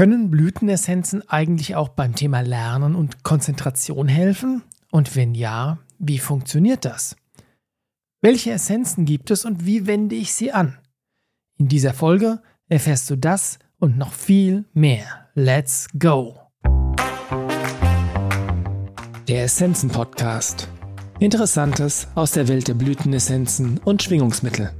Können Blütenessenzen eigentlich auch beim Thema Lernen und Konzentration helfen? Und wenn ja, wie funktioniert das? Welche Essenzen gibt es und wie wende ich sie an? In dieser Folge erfährst du das und noch viel mehr. Let's go! Der Essenzen Podcast. Interessantes aus der Welt der Blütenessenzen und Schwingungsmittel.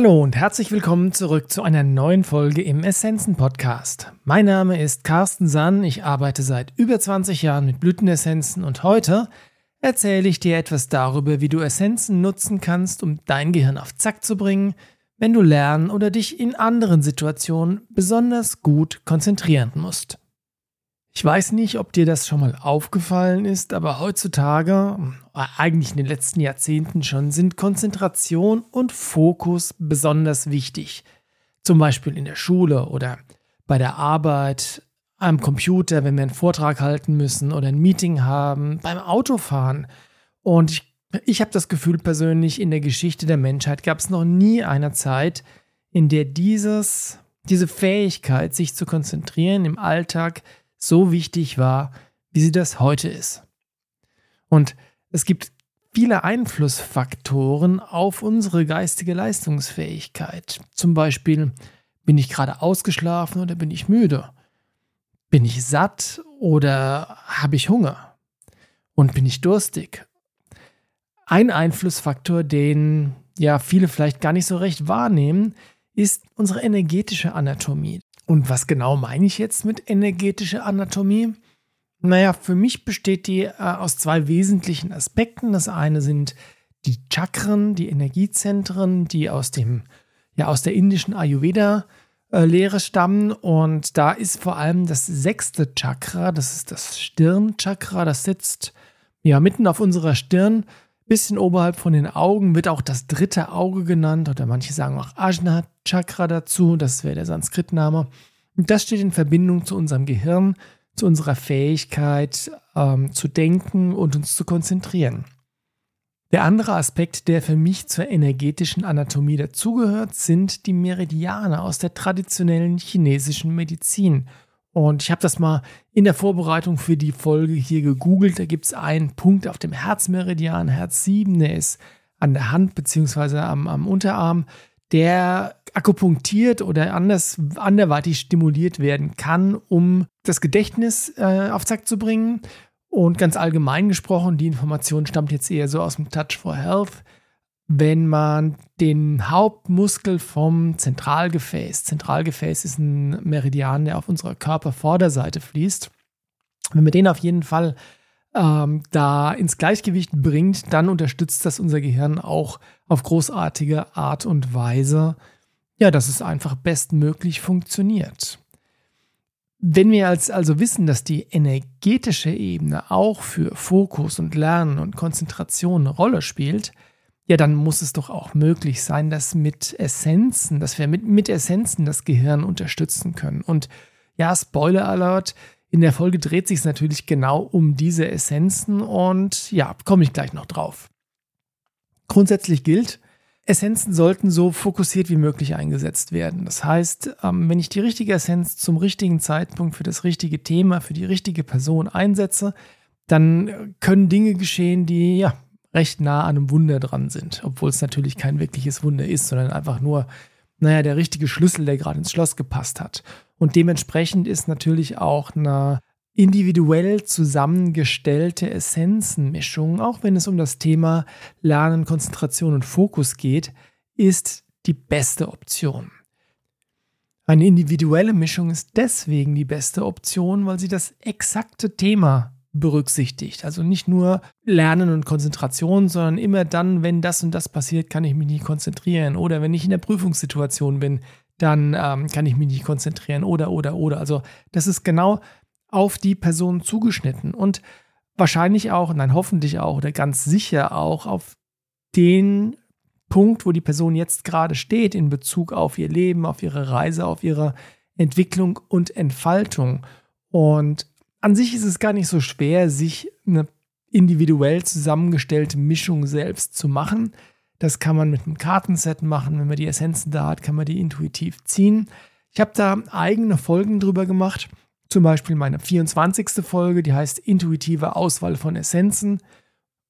Hallo und herzlich willkommen zurück zu einer neuen Folge im Essenzen Podcast. Mein Name ist Carsten Sann, ich arbeite seit über 20 Jahren mit Blütenessenzen und heute erzähle ich dir etwas darüber, wie du Essenzen nutzen kannst, um dein Gehirn auf Zack zu bringen, wenn du lernen oder dich in anderen Situationen besonders gut konzentrieren musst. Ich weiß nicht, ob dir das schon mal aufgefallen ist, aber heutzutage, äh, eigentlich in den letzten Jahrzehnten schon, sind Konzentration und Fokus besonders wichtig. Zum Beispiel in der Schule oder bei der Arbeit, am Computer, wenn wir einen Vortrag halten müssen oder ein Meeting haben, beim Autofahren. Und ich, ich habe das Gefühl persönlich, in der Geschichte der Menschheit gab es noch nie eine Zeit, in der dieses, diese Fähigkeit, sich zu konzentrieren im Alltag so wichtig war, wie sie das heute ist. Und es gibt viele Einflussfaktoren auf unsere geistige Leistungsfähigkeit. Zum Beispiel, bin ich gerade ausgeschlafen oder bin ich müde? Bin ich satt oder habe ich Hunger? Und bin ich durstig? Ein Einflussfaktor, den ja viele vielleicht gar nicht so recht wahrnehmen, ist unsere energetische Anatomie. Und was genau meine ich jetzt mit energetischer Anatomie? Naja, für mich besteht die äh, aus zwei wesentlichen Aspekten. Das eine sind die Chakren, die Energiezentren, die aus dem, ja, aus der indischen Ayurveda-Lehre stammen. Und da ist vor allem das sechste Chakra, das ist das Stirnchakra, das sitzt ja mitten auf unserer Stirn bisschen oberhalb von den Augen wird auch das dritte Auge genannt oder manche sagen auch Ajna Chakra dazu, das wäre der Sanskritname. Und das steht in Verbindung zu unserem Gehirn, zu unserer Fähigkeit ähm, zu denken und uns zu konzentrieren. Der andere Aspekt, der für mich zur energetischen Anatomie dazugehört, sind die Meridiane aus der traditionellen chinesischen Medizin und ich habe das mal in der Vorbereitung für die Folge hier gegoogelt. Da gibt es einen Punkt auf dem Herzmeridian, Herz 7, der ist an der Hand bzw. Am, am Unterarm, der akupunktiert oder anders anderweitig stimuliert werden kann, um das Gedächtnis äh, auf Zack zu bringen. Und ganz allgemein gesprochen, die Information stammt jetzt eher so aus dem Touch for Health wenn man den Hauptmuskel vom Zentralgefäß, Zentralgefäß ist ein Meridian, der auf unserer Körpervorderseite fließt, wenn man den auf jeden Fall ähm, da ins Gleichgewicht bringt, dann unterstützt das unser Gehirn auch auf großartige Art und Weise, ja, dass es einfach bestmöglich funktioniert. Wenn wir als also wissen, dass die energetische Ebene auch für Fokus und Lernen und Konzentration eine Rolle spielt, ja, dann muss es doch auch möglich sein, dass mit Essenzen, dass wir mit, mit Essenzen das Gehirn unterstützen können. Und ja, Spoiler Alert, in der Folge dreht sich es natürlich genau um diese Essenzen und ja, komme ich gleich noch drauf. Grundsätzlich gilt, Essenzen sollten so fokussiert wie möglich eingesetzt werden. Das heißt, ähm, wenn ich die richtige Essenz zum richtigen Zeitpunkt für das richtige Thema, für die richtige Person einsetze, dann können Dinge geschehen, die ja recht nah an einem Wunder dran sind, obwohl es natürlich kein wirkliches Wunder ist, sondern einfach nur, naja, der richtige Schlüssel, der gerade ins Schloss gepasst hat. Und dementsprechend ist natürlich auch eine individuell zusammengestellte Essenzenmischung, auch wenn es um das Thema Lernen, Konzentration und Fokus geht, ist die beste Option. Eine individuelle Mischung ist deswegen die beste Option, weil sie das exakte Thema berücksichtigt. Also nicht nur Lernen und Konzentration, sondern immer dann, wenn das und das passiert, kann ich mich nicht konzentrieren. Oder wenn ich in der Prüfungssituation bin, dann ähm, kann ich mich nicht konzentrieren. Oder, oder, oder. Also das ist genau auf die Person zugeschnitten und wahrscheinlich auch, nein, hoffentlich auch oder ganz sicher auch auf den Punkt, wo die Person jetzt gerade steht in Bezug auf ihr Leben, auf ihre Reise, auf ihre Entwicklung und Entfaltung. Und an sich ist es gar nicht so schwer, sich eine individuell zusammengestellte Mischung selbst zu machen. Das kann man mit einem Kartenset machen. Wenn man die Essenzen da hat, kann man die intuitiv ziehen. Ich habe da eigene Folgen drüber gemacht. Zum Beispiel meine 24. Folge, die heißt Intuitive Auswahl von Essenzen.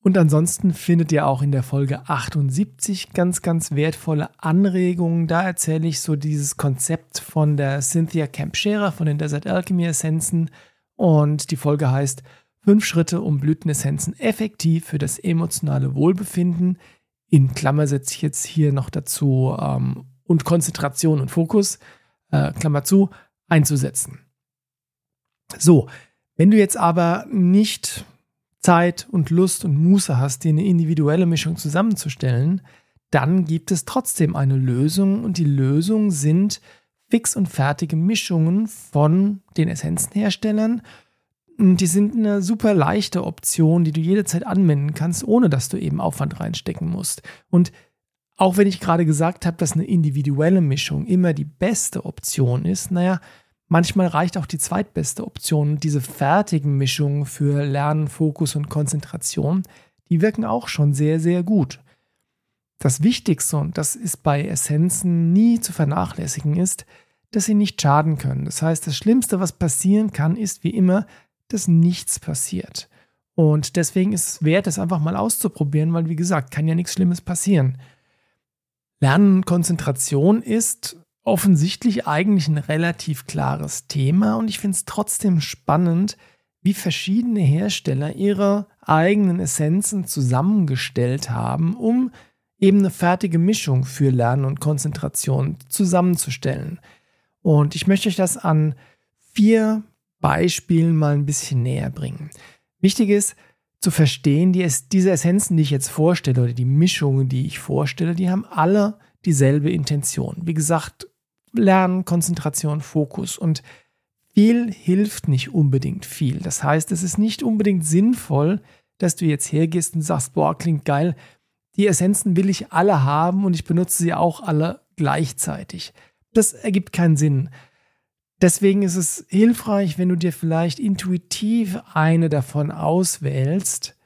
Und ansonsten findet ihr auch in der Folge 78 ganz, ganz wertvolle Anregungen. Da erzähle ich so dieses Konzept von der Cynthia Camp Scherer von den Desert Alchemy Essenzen. Und die Folge heißt Fünf Schritte, um Blütenessenzen effektiv für das emotionale Wohlbefinden. In Klammer setze ich jetzt hier noch dazu ähm, und Konzentration und Fokus, äh, Klammer zu, einzusetzen. So, wenn du jetzt aber nicht Zeit und Lust und Muße hast, dir eine individuelle Mischung zusammenzustellen, dann gibt es trotzdem eine Lösung und die Lösung sind fix und fertige Mischungen von den Essenzenherstellern. Die sind eine super leichte Option, die du jederzeit anwenden kannst, ohne dass du eben Aufwand reinstecken musst. Und auch wenn ich gerade gesagt habe, dass eine individuelle Mischung immer die beste Option ist, naja, Manchmal reicht auch die zweitbeste Option. Diese fertigen Mischungen für Lernen, Fokus und Konzentration, die wirken auch schon sehr, sehr gut. Das Wichtigste, und das ist bei Essenzen nie zu vernachlässigen, ist, dass sie nicht schaden können. Das heißt, das Schlimmste, was passieren kann, ist wie immer, dass nichts passiert. Und deswegen ist es wert, es einfach mal auszuprobieren, weil wie gesagt, kann ja nichts Schlimmes passieren. Lernen und Konzentration ist offensichtlich eigentlich ein relativ klares Thema und ich finde es trotzdem spannend, wie verschiedene Hersteller ihre eigenen Essenzen zusammengestellt haben, um eben eine fertige Mischung für Lernen und Konzentration zusammenzustellen. Und ich möchte euch das an vier Beispielen mal ein bisschen näher bringen. Wichtig ist zu verstehen, die, diese Essenzen, die ich jetzt vorstelle oder die Mischungen, die ich vorstelle, die haben alle dieselbe Intention. Wie gesagt, Lernen, Konzentration, Fokus. Und viel hilft nicht unbedingt viel. Das heißt, es ist nicht unbedingt sinnvoll, dass du jetzt hergehst und sagst, boah, klingt geil, die Essenzen will ich alle haben und ich benutze sie auch alle gleichzeitig. Das ergibt keinen Sinn. Deswegen ist es hilfreich, wenn du dir vielleicht intuitiv eine davon auswählst,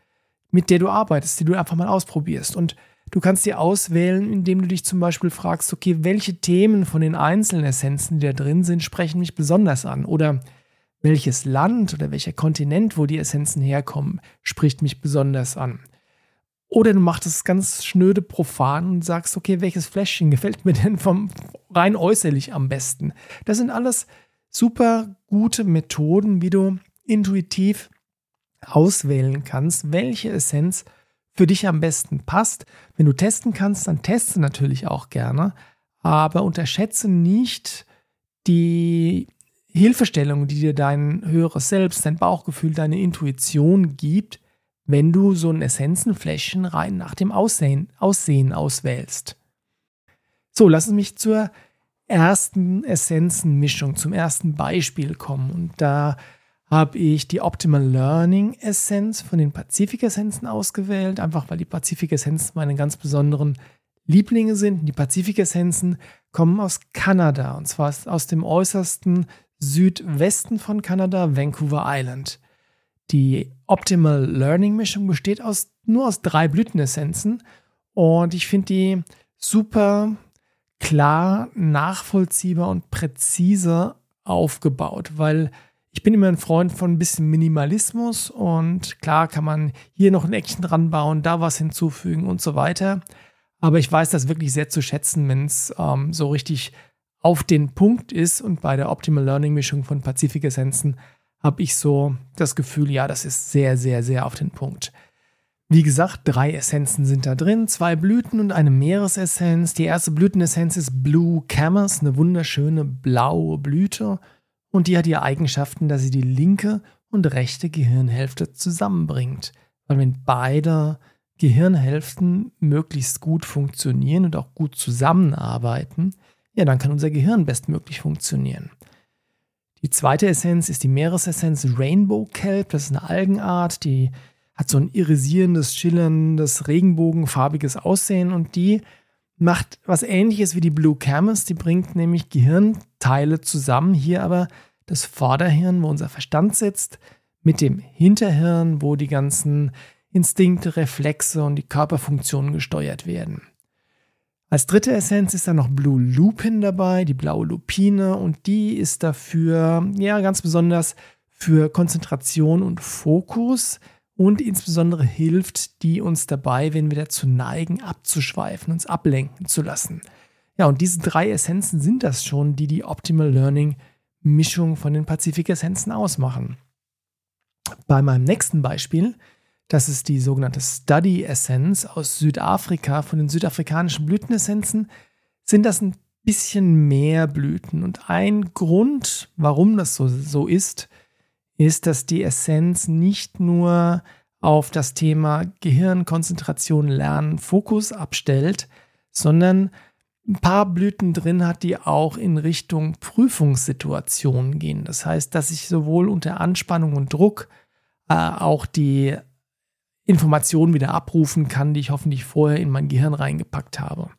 mit der du arbeitest, die du einfach mal ausprobierst. Und Du kannst dir auswählen, indem du dich zum Beispiel fragst, okay, welche Themen von den einzelnen Essenzen, die da drin sind, sprechen mich besonders an? Oder welches Land oder welcher Kontinent, wo die Essenzen herkommen, spricht mich besonders an? Oder du machst es ganz schnöde profan und sagst, okay, welches Fläschchen gefällt mir denn vom rein äußerlich am besten? Das sind alles super gute Methoden, wie du intuitiv auswählen kannst, welche Essenz für dich am besten passt. Wenn du testen kannst, dann teste natürlich auch gerne, aber unterschätze nicht die Hilfestellung, die dir dein höheres Selbst, dein Bauchgefühl, deine Intuition gibt, wenn du so ein Essenzenfläschchen rein nach dem Aussehen, Aussehen auswählst. So, lass uns mich zur ersten Essenzenmischung, zum ersten Beispiel kommen. Und da habe ich die Optimal Learning Essenz von den Pazifik-Essenzen ausgewählt, einfach weil die Pazifik-Essenzen meine ganz besonderen Lieblinge sind. Die Pazifik-Essenzen kommen aus Kanada und zwar aus dem äußersten Südwesten von Kanada, Vancouver Island. Die Optimal Learning Mischung besteht aus, nur aus drei Blütenessenzen und ich finde die super klar, nachvollziehbar und präzise aufgebaut, weil ich bin immer ein Freund von ein bisschen Minimalismus und klar kann man hier noch ein Eckchen dran bauen, da was hinzufügen und so weiter. Aber ich weiß das wirklich sehr zu schätzen, wenn es ähm, so richtig auf den Punkt ist. Und bei der Optimal Learning Mischung von Pazifik Essenzen habe ich so das Gefühl, ja, das ist sehr, sehr, sehr auf den Punkt. Wie gesagt, drei Essenzen sind da drin, zwei Blüten und eine Meeresessenz. Die erste Blütenessenz ist Blue Camas, eine wunderschöne blaue Blüte und die hat die Eigenschaften, dass sie die linke und rechte Gehirnhälfte zusammenbringt. Weil wenn beide Gehirnhälften möglichst gut funktionieren und auch gut zusammenarbeiten, ja, dann kann unser Gehirn bestmöglich funktionieren. Die zweite Essenz ist die Meeresessenz Rainbow Kelp. Das ist eine Algenart, die hat so ein irisierendes, schillerndes, regenbogenfarbiges Aussehen und die macht was ähnliches wie die Blue Camus. Die bringt nämlich Gehirnteile zusammen. Hier aber das Vorderhirn, wo unser Verstand sitzt, mit dem Hinterhirn, wo die ganzen Instinkte, Reflexe und die Körperfunktionen gesteuert werden. Als dritte Essenz ist da noch Blue Lupin dabei, die blaue Lupine, und die ist dafür, ja, ganz besonders für Konzentration und Fokus und insbesondere hilft die uns dabei, wenn wir dazu neigen, abzuschweifen, uns ablenken zu lassen. Ja, und diese drei Essenzen sind das schon, die die Optimal Learning Mischung von den Pazifik-Essenzen ausmachen. Bei meinem nächsten Beispiel das ist die sogenannte Study Essence aus Südafrika. Von den südafrikanischen Blütenessenzen sind das ein bisschen mehr Blüten. Und ein Grund, warum das so, so ist, ist, dass die Essenz nicht nur auf das Thema Gehirnkonzentration, Lernen, Fokus abstellt, sondern ein paar Blüten drin hat, die auch in Richtung Prüfungssituationen gehen. Das heißt, dass ich sowohl unter Anspannung und Druck äh, auch die Informationen wieder abrufen kann, die ich hoffentlich vorher in mein Gehirn reingepackt habe.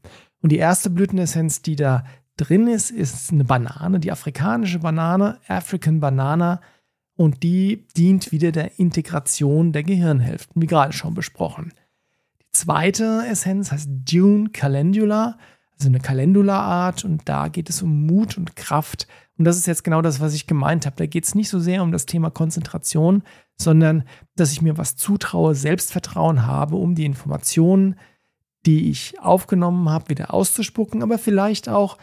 Und die erste Blütenessenz, die da drin ist, ist eine Banane, die afrikanische Banane, African Banana. Und die dient wieder der Integration der Gehirnhälften, wie gerade schon besprochen. Die zweite Essenz heißt Dune Calendula, also eine Calendula-Art. Und da geht es um Mut und Kraft. Und das ist jetzt genau das, was ich gemeint habe. Da geht es nicht so sehr um das Thema Konzentration, sondern dass ich mir was zutraue, Selbstvertrauen habe, um die Informationen, die ich aufgenommen habe, wieder auszuspucken, aber vielleicht auch,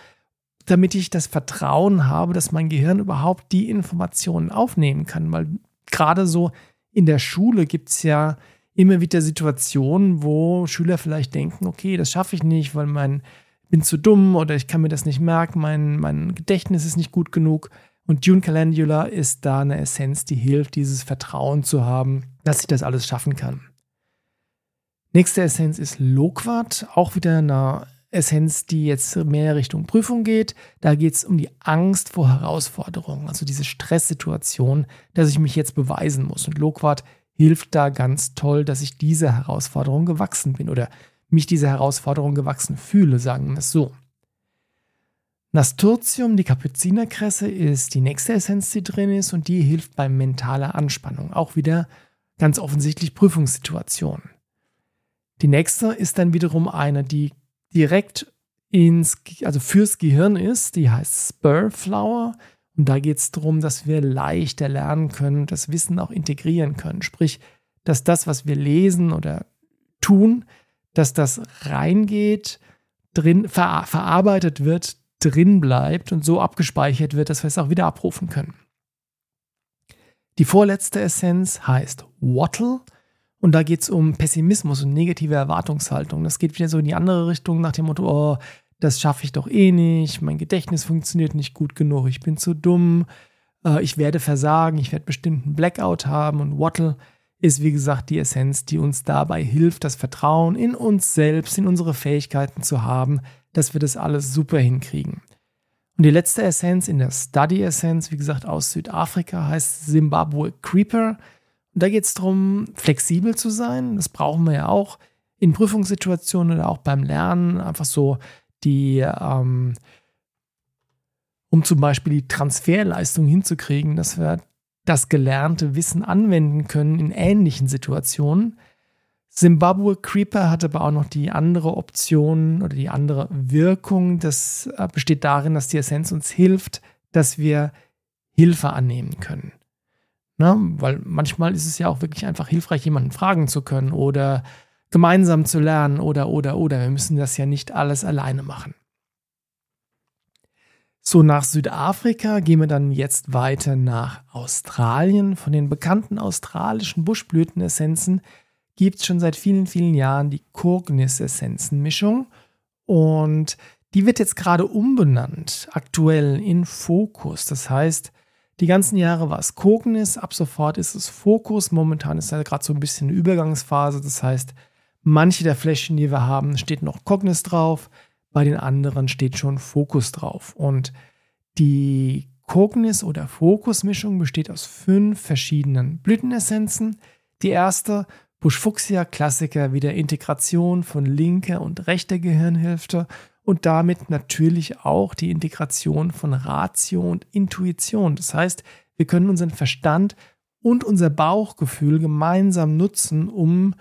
damit ich das Vertrauen habe, dass mein Gehirn überhaupt die Informationen aufnehmen kann, weil gerade so in der Schule gibt es ja immer wieder Situationen, wo Schüler vielleicht denken, okay, das schaffe ich nicht, weil mein bin zu dumm oder ich kann mir das nicht merken, mein, mein Gedächtnis ist nicht gut genug. Und Dune Calendula ist da eine Essenz, die hilft, dieses Vertrauen zu haben, dass ich das alles schaffen kann. Nächste Essenz ist Loquat, auch wieder eine Essenz, die jetzt mehr Richtung Prüfung geht. Da geht es um die Angst vor Herausforderungen, also diese Stresssituation, dass ich mich jetzt beweisen muss. Und Loquat hilft da ganz toll, dass ich dieser Herausforderung gewachsen bin oder mich dieser Herausforderung gewachsen fühle, sagen wir es so. Nasturtium, die Kapuzinerkresse, ist die nächste Essenz, die drin ist und die hilft bei mentaler Anspannung. Auch wieder ganz offensichtlich Prüfungssituationen. Die nächste ist dann wiederum eine, die direkt ins, also fürs Gehirn ist. Die heißt Spurflower. Und da geht es darum, dass wir leichter lernen können, das Wissen auch integrieren können. Sprich, dass das, was wir lesen oder tun, dass das reingeht, drin ver verarbeitet wird, drin bleibt und so abgespeichert wird, dass wir es auch wieder abrufen können. Die vorletzte Essenz heißt Wattle und da geht es um Pessimismus und negative Erwartungshaltung. Das geht wieder so in die andere Richtung nach dem Motto, oh, das schaffe ich doch eh nicht, mein Gedächtnis funktioniert nicht gut genug, ich bin zu dumm, äh, ich werde versagen, ich werde bestimmt einen Blackout haben und Wattle ist wie gesagt die Essenz, die uns dabei hilft, das Vertrauen in uns selbst, in unsere Fähigkeiten zu haben, dass wir das alles super hinkriegen. Und die letzte Essenz in der Study Essenz, wie gesagt, aus Südafrika, heißt Zimbabwe Creeper. Und da geht es darum, flexibel zu sein. Das brauchen wir ja auch in Prüfungssituationen oder auch beim Lernen. Einfach so die, ähm, um zum Beispiel die Transferleistung hinzukriegen, dass wir das gelernte Wissen anwenden können in ähnlichen Situationen. Zimbabwe Creeper hat aber auch noch die andere Option oder die andere Wirkung. Das äh, besteht darin, dass die Essenz uns hilft, dass wir Hilfe annehmen können. Na, weil manchmal ist es ja auch wirklich einfach hilfreich, jemanden fragen zu können oder gemeinsam zu lernen oder, oder, oder. Wir müssen das ja nicht alles alleine machen. So, nach Südafrika gehen wir dann jetzt weiter nach Australien. Von den bekannten australischen Buschblütenessenzen gibt es schon seit vielen, vielen Jahren die Kurgnis-Essenzenmischung. Und die wird jetzt gerade umbenannt, aktuell in Fokus. Das heißt, die ganzen Jahre war es Kognis, ab sofort ist es Fokus. Momentan ist ja gerade so ein bisschen eine Übergangsphase. Das heißt, manche der Fläschchen, die wir haben, steht noch Kognis drauf, bei den anderen steht schon Fokus drauf. Und die Kognis- oder Fokusmischung besteht aus fünf verschiedenen Blütenessenzen. Die erste Busch-Fuchsia Klassiker wie der Integration von linker und rechter Gehirnhälfte und damit natürlich auch die Integration von Ratio und Intuition. Das heißt, wir können unseren Verstand und unser Bauchgefühl gemeinsam nutzen, um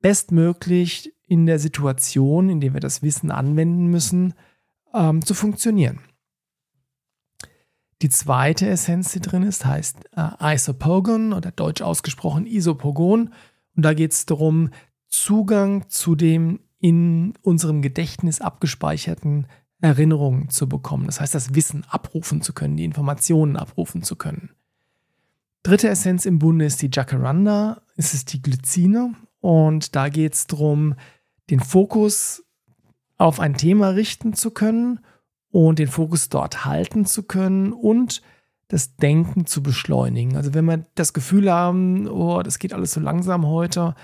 bestmöglich in der Situation, in der wir das Wissen anwenden müssen, ähm, zu funktionieren. Die zweite Essenz, die drin ist, heißt äh, Isopogon oder deutsch ausgesprochen Isopogon. Und da geht es darum, Zugang zu dem in unserem Gedächtnis abgespeicherten Erinnerungen zu bekommen. Das heißt, das Wissen abrufen zu können, die Informationen abrufen zu können. Dritte Essenz im Bunde ist die Jacaranda. Es ist die Glycine. Und da geht es darum, den Fokus auf ein Thema richten zu können und den Fokus dort halten zu können und das Denken zu beschleunigen. Also wenn wir das Gefühl haben, oh, das geht alles so langsam heute,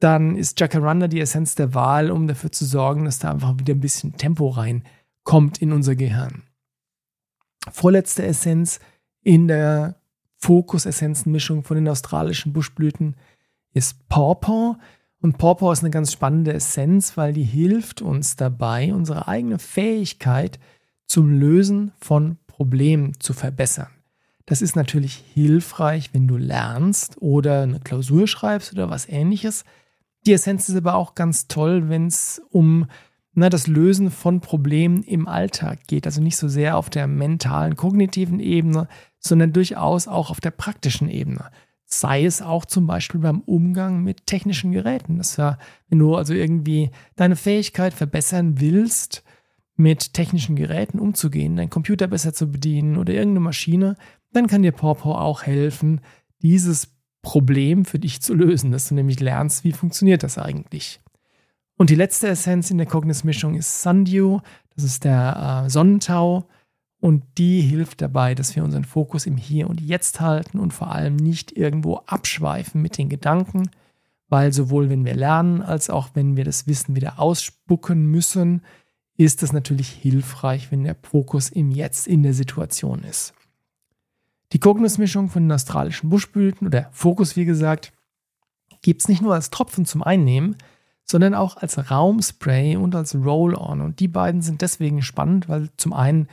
dann ist Jacaranda die Essenz der Wahl, um dafür zu sorgen, dass da einfach wieder ein bisschen Tempo reinkommt in unser Gehirn. Vorletzte Essenz in der Fokus-Essenzen-Mischung von den australischen Buschblüten ist Pawpaw. Und Pawpaw ist eine ganz spannende Essenz, weil die hilft uns dabei, unsere eigene Fähigkeit zum Lösen von Problemen zu verbessern. Das ist natürlich hilfreich, wenn du lernst oder eine Klausur schreibst oder was ähnliches. Die Essenz ist aber auch ganz toll, wenn es um na, das Lösen von Problemen im Alltag geht. Also nicht so sehr auf der mentalen, kognitiven Ebene, sondern durchaus auch auf der praktischen Ebene sei es auch zum Beispiel beim Umgang mit technischen Geräten. Das ja, wenn du also irgendwie deine Fähigkeit verbessern willst, mit technischen Geräten umzugehen, deinen Computer besser zu bedienen oder irgendeine Maschine, dann kann dir Pawpaw auch helfen, dieses Problem für dich zu lösen, dass du nämlich lernst, wie funktioniert das eigentlich. Und die letzte Essenz in der Cognis-Mischung ist Sundew, das ist der äh, Sonnentau. Und die hilft dabei, dass wir unseren Fokus im Hier und Jetzt halten und vor allem nicht irgendwo abschweifen mit den Gedanken, weil sowohl wenn wir lernen als auch wenn wir das Wissen wieder ausspucken müssen, ist es natürlich hilfreich, wenn der Fokus im Jetzt in der Situation ist. Die Kognusmischung von den australischen Buschblüten oder Fokus, wie gesagt, gibt es nicht nur als Tropfen zum Einnehmen, sondern auch als Raumspray und als Roll-On. Und die beiden sind deswegen spannend, weil zum einen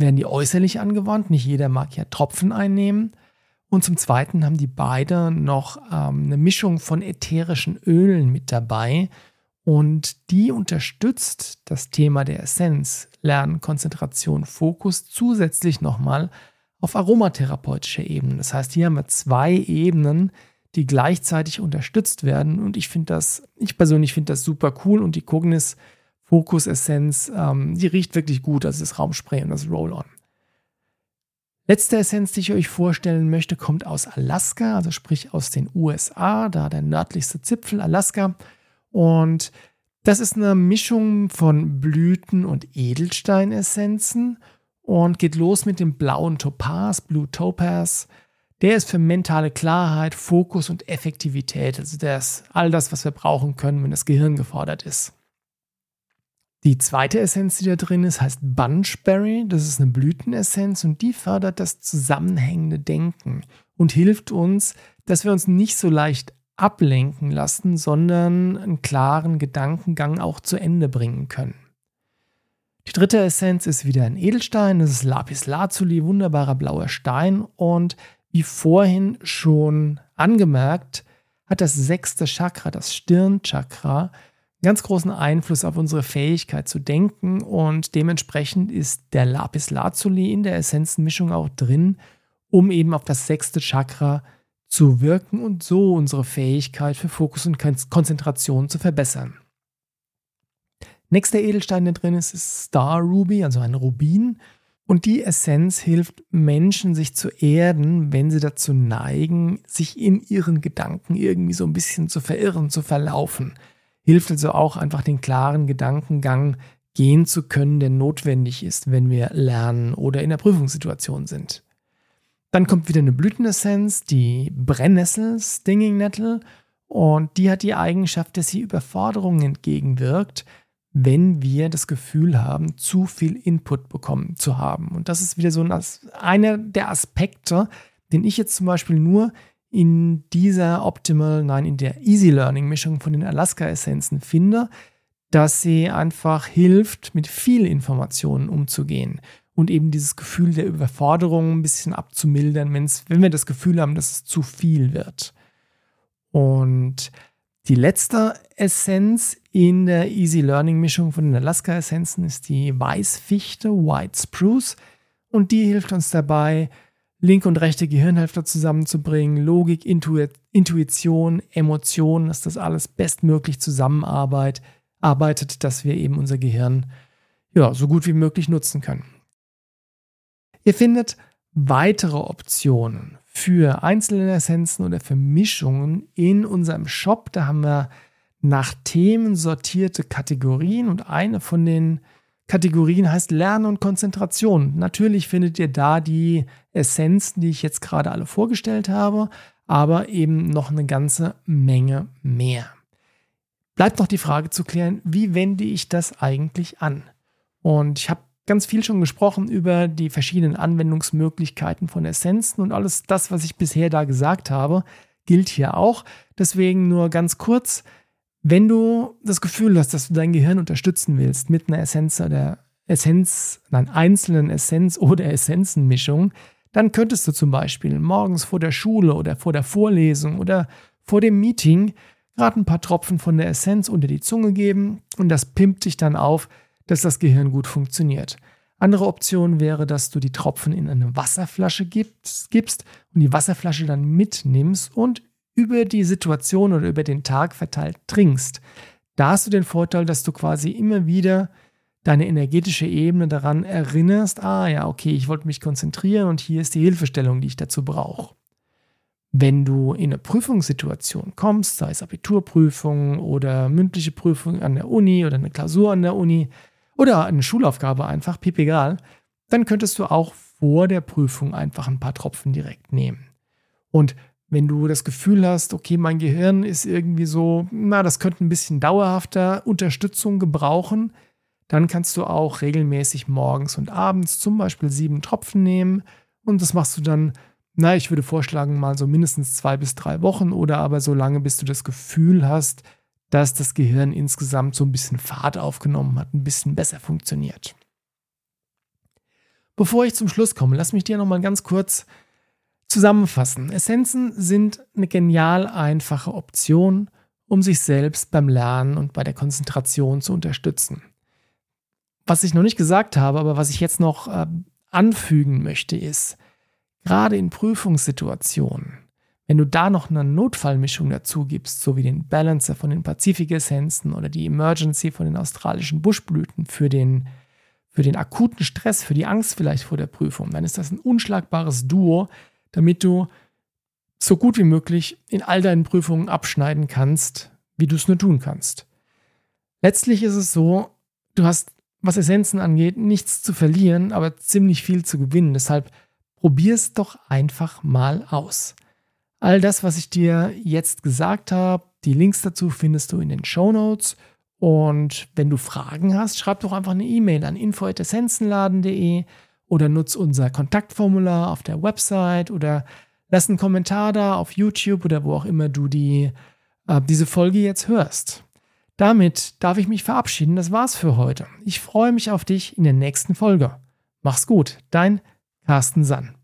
werden die äußerlich angewandt. Nicht jeder mag ja Tropfen einnehmen. Und zum Zweiten haben die beide noch ähm, eine Mischung von ätherischen Ölen mit dabei. Und die unterstützt das Thema der Essenz, Lernen, Konzentration, Fokus zusätzlich nochmal auf aromatherapeutischer Ebene. Das heißt, hier haben wir zwei Ebenen, die gleichzeitig unterstützt werden. Und ich finde das, ich persönlich finde das super cool und die Cognis Fokus-Essenz. Ähm, die riecht wirklich gut, also das Raumspray und das Roll-On. Letzte Essenz, die ich euch vorstellen möchte, kommt aus Alaska, also sprich aus den USA, da der nördlichste Zipfel Alaska. Und das ist eine Mischung von Blüten und Edelsteinessenzen und geht los mit dem blauen Topaz, Blue Topaz. Der ist für mentale Klarheit, Fokus und Effektivität. Also der ist all das, was wir brauchen können, wenn das Gehirn gefordert ist. Die zweite Essenz, die da drin ist, heißt Bunchberry. Das ist eine Blütenessenz und die fördert das zusammenhängende Denken und hilft uns, dass wir uns nicht so leicht ablenken lassen, sondern einen klaren Gedankengang auch zu Ende bringen können. Die dritte Essenz ist wieder ein Edelstein, das ist Lapis Lazuli, wunderbarer blauer Stein und wie vorhin schon angemerkt, hat das sechste Chakra, das Stirnchakra, ganz großen Einfluss auf unsere Fähigkeit zu denken und dementsprechend ist der Lapis Lazuli in der Essenzenmischung auch drin, um eben auf das sechste Chakra zu wirken und so unsere Fähigkeit für Fokus und Konzentration zu verbessern. Nächster Edelstein, der drin ist, ist Star Ruby, also ein Rubin. Und die Essenz hilft Menschen, sich zu erden, wenn sie dazu neigen, sich in ihren Gedanken irgendwie so ein bisschen zu verirren, zu verlaufen hilft also auch einfach den klaren Gedankengang gehen zu können, der notwendig ist, wenn wir lernen oder in der Prüfungssituation sind. Dann kommt wieder eine Blütenessenz, die Brennnessel, Stinging Nettle, und die hat die Eigenschaft, dass sie Überforderungen entgegenwirkt, wenn wir das Gefühl haben, zu viel Input bekommen zu haben. Und das ist wieder so ein, einer der Aspekte, den ich jetzt zum Beispiel nur in dieser Optimal, nein, in der Easy Learning Mischung von den Alaska-Essenzen finde, dass sie einfach hilft, mit viel Informationen umzugehen und eben dieses Gefühl der Überforderung ein bisschen abzumildern, wenn wir das Gefühl haben, dass es zu viel wird. Und Die letzte Essenz in der Easy Learning Mischung von den Alaska Essenzen ist die Weißfichte, White Spruce. Und die hilft uns dabei, linke und rechte Gehirnhälfte zusammenzubringen, Logik, Intuition, Emotionen, dass das alles bestmöglich zusammenarbeitet, arbeitet, dass wir eben unser Gehirn ja, so gut wie möglich nutzen können. Ihr findet weitere Optionen für einzelne Essenzen oder für Mischungen in unserem Shop. Da haben wir nach Themen sortierte Kategorien und eine von den Kategorien heißt Lernen und Konzentration. Natürlich findet ihr da die Essenzen, die ich jetzt gerade alle vorgestellt habe, aber eben noch eine ganze Menge mehr. Bleibt noch die Frage zu klären, wie wende ich das eigentlich an? Und ich habe ganz viel schon gesprochen über die verschiedenen Anwendungsmöglichkeiten von Essenzen und alles das, was ich bisher da gesagt habe, gilt hier auch. Deswegen nur ganz kurz, wenn du das Gefühl hast, dass du dein Gehirn unterstützen willst mit einer Essenz oder Essenz, nein, einzelnen Essenz oder Essenzenmischung, dann könntest du zum Beispiel morgens vor der Schule oder vor der Vorlesung oder vor dem Meeting gerade ein paar Tropfen von der Essenz unter die Zunge geben und das pimpt dich dann auf, dass das Gehirn gut funktioniert. Andere Option wäre, dass du die Tropfen in eine Wasserflasche gibst und die Wasserflasche dann mitnimmst und über die Situation oder über den Tag verteilt trinkst. Da hast du den Vorteil, dass du quasi immer wieder deine energetische Ebene daran erinnerst, ah ja, okay, ich wollte mich konzentrieren und hier ist die Hilfestellung, die ich dazu brauche. Wenn du in eine Prüfungssituation kommst, sei es Abiturprüfung oder mündliche Prüfung an der Uni oder eine Klausur an der Uni, oder eine Schulaufgabe einfach, piep egal, dann könntest du auch vor der Prüfung einfach ein paar Tropfen direkt nehmen. Und wenn du das Gefühl hast, okay, mein Gehirn ist irgendwie so, na, das könnte ein bisschen dauerhafter Unterstützung gebrauchen, dann kannst du auch regelmäßig morgens und abends zum Beispiel sieben Tropfen nehmen und das machst du dann, na, ich würde vorschlagen, mal so mindestens zwei bis drei Wochen oder aber so lange, bis du das Gefühl hast, dass das Gehirn insgesamt so ein bisschen Fahrt aufgenommen hat, ein bisschen besser funktioniert. Bevor ich zum Schluss komme, lass mich dir nochmal ganz kurz zusammenfassen. Essenzen sind eine genial einfache Option, um sich selbst beim Lernen und bei der Konzentration zu unterstützen. Was ich noch nicht gesagt habe, aber was ich jetzt noch äh, anfügen möchte, ist, gerade in Prüfungssituationen wenn du da noch eine Notfallmischung dazu gibst, so wie den Balancer von den Pazifik-Essenzen oder die Emergency von den australischen Buschblüten für den, für den akuten Stress, für die Angst vielleicht vor der Prüfung, dann ist das ein unschlagbares Duo, damit du so gut wie möglich in all deinen Prüfungen abschneiden kannst, wie du es nur tun kannst. Letztlich ist es so, du hast, was Essenzen angeht, nichts zu verlieren, aber ziemlich viel zu gewinnen. Deshalb probier es doch einfach mal aus. All das, was ich dir jetzt gesagt habe, die Links dazu findest du in den Show Notes. Und wenn du Fragen hast, schreib doch einfach eine E-Mail an info.essenzenladen.de oder nutz unser Kontaktformular auf der Website oder lass einen Kommentar da auf YouTube oder wo auch immer du die, äh, diese Folge jetzt hörst. Damit darf ich mich verabschieden. Das war's für heute. Ich freue mich auf dich in der nächsten Folge. Mach's gut, dein Carsten Sann.